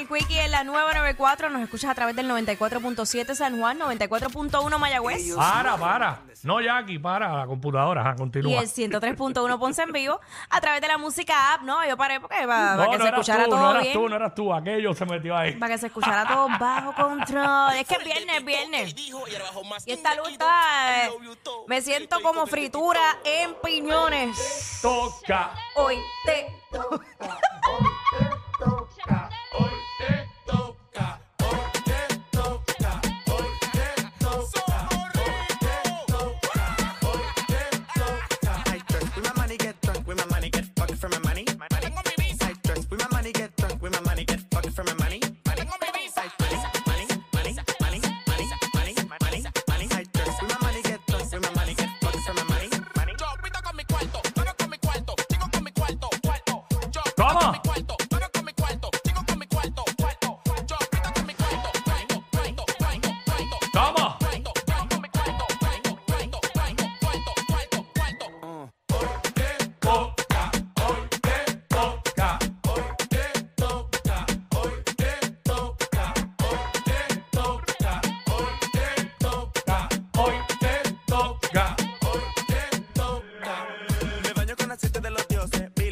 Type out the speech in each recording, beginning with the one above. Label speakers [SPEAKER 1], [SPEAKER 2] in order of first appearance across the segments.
[SPEAKER 1] el Quickie en la nueva 94. Nos escuchas a través del 94.7 San Juan, 94.1 Mayagüez.
[SPEAKER 2] Para, para. No, Jackie, para la computadora. Ajá,
[SPEAKER 1] Y
[SPEAKER 2] continúa.
[SPEAKER 1] el 103.1 Ponce en vivo a través de la música app, ¿no? Yo paré porque para,
[SPEAKER 2] no,
[SPEAKER 1] que
[SPEAKER 2] no
[SPEAKER 1] se escuchara
[SPEAKER 2] tú,
[SPEAKER 1] todo
[SPEAKER 2] no eras
[SPEAKER 1] bien.
[SPEAKER 2] tú, no eras tú. Aquello se metió ahí.
[SPEAKER 1] Para que se escuchara todo bajo control. Es que es viernes, es viernes. Y esta luz está. eh, me siento como fritura en piñones.
[SPEAKER 2] Toca.
[SPEAKER 1] Hoy te.
[SPEAKER 3] I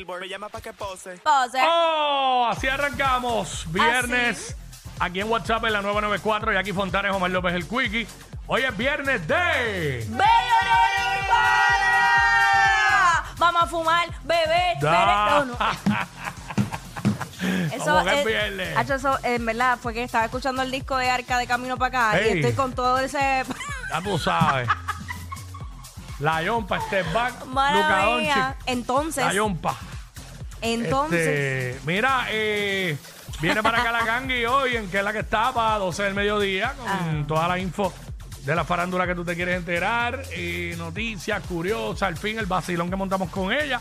[SPEAKER 3] Billboard me llama pa' que pose.
[SPEAKER 1] Pose.
[SPEAKER 2] Oh, así arrancamos. Viernes. Aquí en WhatsApp en la 994. Y aquí Fontanes, Omar López, el Quickie. Hoy es viernes de.
[SPEAKER 1] ¡Bello Urbana! Vamos a fumar, beber,
[SPEAKER 2] Da.
[SPEAKER 1] beber. No, no.
[SPEAKER 2] Como que es viernes.
[SPEAKER 1] Hacho, eso, en verdad, fue que estaba escuchando el disco de Arca de Camino para acá
[SPEAKER 2] Ey.
[SPEAKER 1] y estoy con todo ese.
[SPEAKER 2] Ya tú sabes. La Yompa, Step Back, Luca
[SPEAKER 1] Mala mía.
[SPEAKER 2] Doncic.
[SPEAKER 1] Entonces,
[SPEAKER 2] La Yompa.
[SPEAKER 1] Entonces.
[SPEAKER 2] Este, mira, eh, viene para acá la hoy, en que es la que está para 12 del mediodía, con
[SPEAKER 1] Ah.
[SPEAKER 2] toda la info de la farándula que tú te quieres enterar, eh, noticias curiosas, al fin el vacilón que montamos con ella.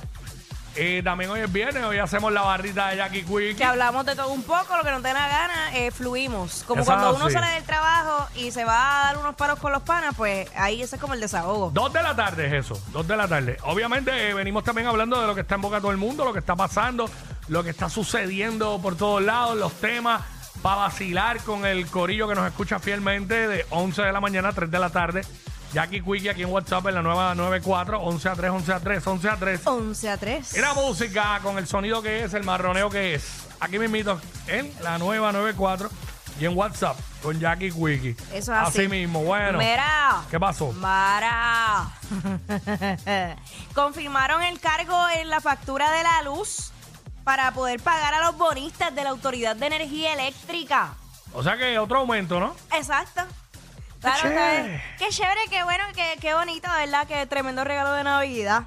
[SPEAKER 2] Eh, también hoy es viernes, hoy hacemos la barrita de Jackie Quickie.
[SPEAKER 1] que hablamos de todo un poco, lo que nos dé la gana, eh, fluimos. Como cuando uno sale del trabajo y se va a dar unos paros con los panas, pues ahí ese es como el desahogo.
[SPEAKER 2] Dos de la tarde es eso, dos de la tarde. Obviamente eh, venimos también hablando de lo que está en boca de todo el mundo, lo que está pasando, lo que está sucediendo por todos lados, los temas, para vacilar con el corillo que nos escucha fielmente de 11 de la mañana a 3 de la tarde. Jackie Quickie aquí en WhatsApp en la nueva 94, 11 a 3, 11 a 3, 11 a 3.
[SPEAKER 1] 11 a 3.
[SPEAKER 2] Y la música con el sonido que es, el marroneo que es. Aquí mismito en la nueva 94 y en WhatsApp con Jackie Quickie.
[SPEAKER 1] Eso es así.
[SPEAKER 2] Así mismo, bueno.
[SPEAKER 1] Mira.
[SPEAKER 2] ¿Qué pasó?
[SPEAKER 1] Mara. Confirmaron el cargo en la factura de la luz para poder pagar a los bonistas de la Autoridad de Energía Eléctrica.
[SPEAKER 2] O sea que otro aumento, ¿no?
[SPEAKER 1] Exacto. Claro. ¿sabes? Qué chévere, qué bueno, qué, qué bonito, ¿verdad? Qué tremendo regalo de Navidad.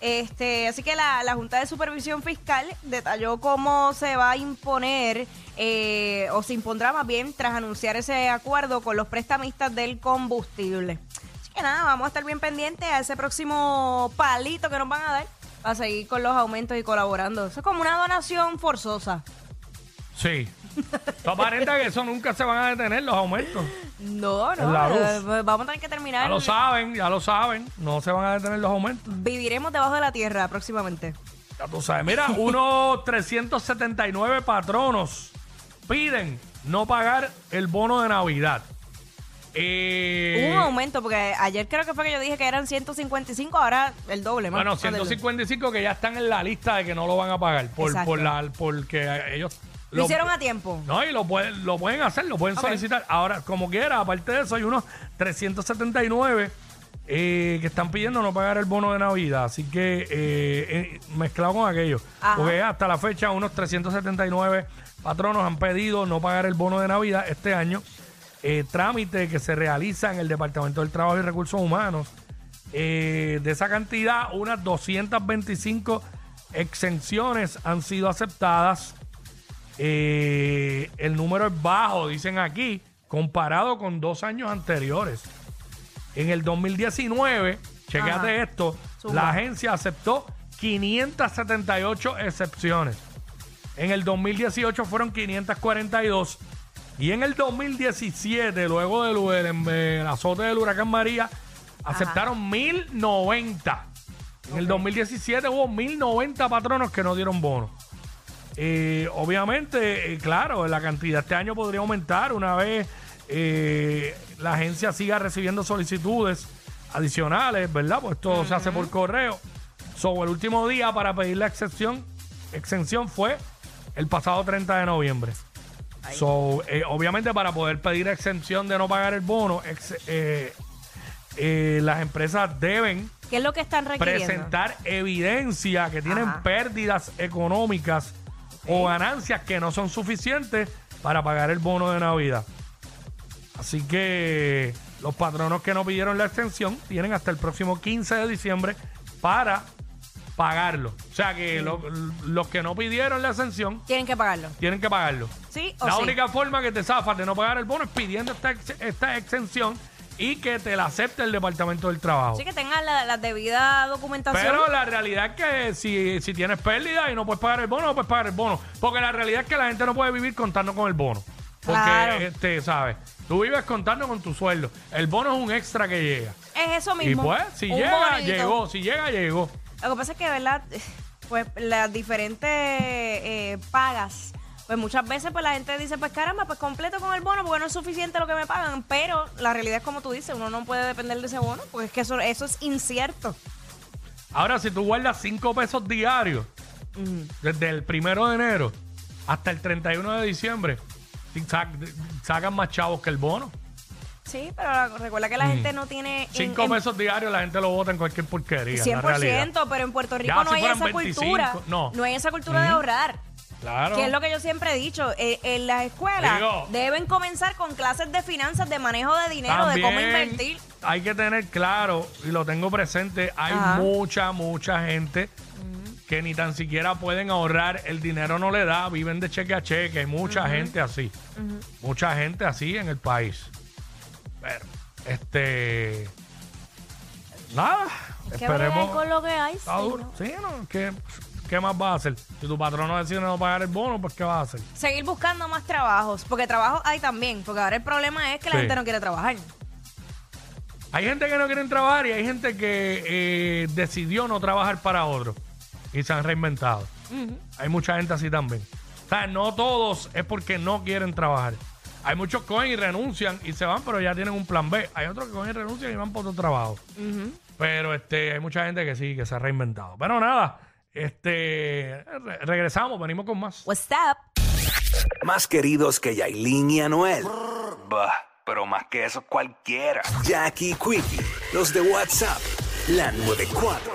[SPEAKER 1] Este, así que la, la Junta de Supervisión Fiscal detalló cómo se va a imponer eh, o se impondrá más bien tras anunciar ese acuerdo con los prestamistas del combustible. Así que nada, vamos a estar bien pendientes a ese próximo palito que nos van a dar para seguir con los aumentos y colaborando. Eso es como una donación forzosa.
[SPEAKER 2] Sí. Esto aparenta que eso nunca se van a detener, los aumentos.
[SPEAKER 1] No, no,
[SPEAKER 2] luz.
[SPEAKER 1] eh, vamos a tener que terminar.
[SPEAKER 2] Ya lo saben, ya lo saben. No se van a detener los aumentos.
[SPEAKER 1] Viviremos debajo de la tierra próximamente.
[SPEAKER 2] Ya tú sabes. Mira, unos 379 patronos piden no pagar el bono de Navidad. Eh,
[SPEAKER 1] Hubo un aumento, porque ayer creo que fue que yo dije que eran 155, ahora el doble más.
[SPEAKER 2] Bueno,
[SPEAKER 1] más del-
[SPEAKER 2] 155 que ya están en la lista de que no lo van a pagar por,
[SPEAKER 1] Exacto.
[SPEAKER 2] por la, porque ellos
[SPEAKER 1] Lo hicieron a tiempo.
[SPEAKER 2] No, y lo pueden, lo pueden hacer, lo pueden solicitar. Ahora, como quiera, aparte de eso, hay unos 379 eh, que están pidiendo no pagar el bono de Navidad. Así que eh, eh, mezclado con aquello.
[SPEAKER 1] Ajá.
[SPEAKER 2] Porque hasta la fecha, unos 379 patronos han pedido no pagar el bono de Navidad este año. Eh, trámite que se realiza en el Departamento del Trabajo y Recursos Humanos. Eh, de esa cantidad, unas 225 exenciones han sido aceptadas. Eh, el número es bajo, dicen aquí, comparado con dos años anteriores. En el 2019, chequéate
[SPEAKER 1] Ajá.
[SPEAKER 2] esto,
[SPEAKER 1] Zumba.
[SPEAKER 2] la agencia aceptó 578 excepciones. En el 2018 fueron 542. Y en el 2017, luego del, del- azote del huracán María, aceptaron 1090. En el 2017 hubo 1090 patronos que no dieron bono. Eh, obviamente, eh, claro, la cantidad este año podría aumentar una vez eh, la agencia siga recibiendo solicitudes adicionales, ¿verdad? Pues todo se hace por correo. So, el último día para pedir la excepción, exención fue el pasado 30 de noviembre. So, eh, obviamente para poder pedir exención de no pagar el bono, ex- las empresas deben
[SPEAKER 1] ¿Qué es lo que están requiriendo?
[SPEAKER 2] presentar evidencia que tienen
[SPEAKER 1] Ajá.
[SPEAKER 2] pérdidas económicas o ganancias que no son suficientes para pagar el bono de Navidad. Así que los patronos que no pidieron la extensión tienen hasta el próximo 15 de diciembre para pagarlo. O sea que lo- los que no pidieron la exención
[SPEAKER 1] Tienen que pagarlo.
[SPEAKER 2] tienen que pagarlo.
[SPEAKER 1] ¿Sí o
[SPEAKER 2] La
[SPEAKER 1] sí?
[SPEAKER 2] única forma que te zafas de no pagar el bono es pidiendo esta, ex- esta exención y que te la acepte el Departamento del Trabajo.
[SPEAKER 1] Sí, que tengan la, la debida documentación.
[SPEAKER 2] Pero la realidad es que si, si tienes pérdida y no puedes pagar el bono, no puedes pagar el bono. Porque la realidad es que la gente no puede vivir contando con el bono. Porque,
[SPEAKER 1] Claro.
[SPEAKER 2] este, ¿sabes? Tú vives contando con tu sueldo. El bono es un extra que llega.
[SPEAKER 1] es eso
[SPEAKER 2] Y
[SPEAKER 1] mismo.
[SPEAKER 2] pues, si
[SPEAKER 1] Un
[SPEAKER 2] llega,
[SPEAKER 1] bonito.
[SPEAKER 2] llegó. Si llega, llegó.
[SPEAKER 1] Lo que pasa es que, ¿verdad? Pues las diferentes eh, pagas. Pues muchas veces pues la gente dice, pues caramba, pues completo con el bono porque no es suficiente lo que me pagan. Pero la realidad es como tú dices, uno no puede depender de ese bono porque es que eso, eso es incierto.
[SPEAKER 2] Ahora, si tú guardas 5 pesos diarios desde el primero de enero hasta el 31 de diciembre, sacan más chavos que el bono.
[SPEAKER 1] Sí, pero recuerda que la gente no tiene... en-
[SPEAKER 2] 5
[SPEAKER 1] en-
[SPEAKER 2] pesos diarios la gente lo vota en cualquier porquería. la realidad.
[SPEAKER 1] 100%, pero en Puerto Rico
[SPEAKER 2] Ya,
[SPEAKER 1] no
[SPEAKER 2] si
[SPEAKER 1] hay esa
[SPEAKER 2] 25,
[SPEAKER 1] cultura.
[SPEAKER 2] no.
[SPEAKER 1] hay esa cultura de ahorrar.
[SPEAKER 2] Claro.
[SPEAKER 1] Que es lo que yo siempre he dicho. eh, en las escuelas
[SPEAKER 2] Digo.
[SPEAKER 1] deben comenzar con clases de finanzas, de manejo de dinero, de cómo
[SPEAKER 2] También
[SPEAKER 1] invertir.
[SPEAKER 2] Hay que tener claro, y lo tengo presente, hay
[SPEAKER 1] Ajá.
[SPEAKER 2] mucha, mucha gente que ni tan siquiera pueden ahorrar, el dinero no le da, viven de cheque a cheque, hay mucha gente así, mucha gente así en el país. Pero, este, nada,
[SPEAKER 1] Que
[SPEAKER 2] esperemos.
[SPEAKER 1] bregar con lo que hay.
[SPEAKER 2] Está
[SPEAKER 1] sí,
[SPEAKER 2] duro.
[SPEAKER 1] ¿no?
[SPEAKER 2] Sí, ¿no? ¿Qué, ¿Qué más vas a hacer? Si tu patrón no decide no pagar el bono, pues ¿qué vas a hacer?
[SPEAKER 1] Seguir buscando más trabajos, porque trabajos hay también, porque ahora el problema es que la
[SPEAKER 2] Sí.
[SPEAKER 1] gente no quiere trabajar.
[SPEAKER 2] Hay gente que no quiere trabajar y hay gente que eh, decidió no trabajar para otro y se han reinventado. Hay mucha gente así también. O sea, no todos es porque no quieren trabajar. Hay muchos que cogen y renuncian y se van, pero ya tienen un plan B. Hay otros que cogen y renuncian y van por otro trabajo. Pero este, hay mucha gente que sí, que se ha reinventado. Pero nada, este, re- regresamos, venimos con más.
[SPEAKER 1] What's up?
[SPEAKER 4] Más queridos que Yailin y Anuel. Bah, pero más que eso cualquiera. Jackie Quickie, los de WhatsApp, la 94.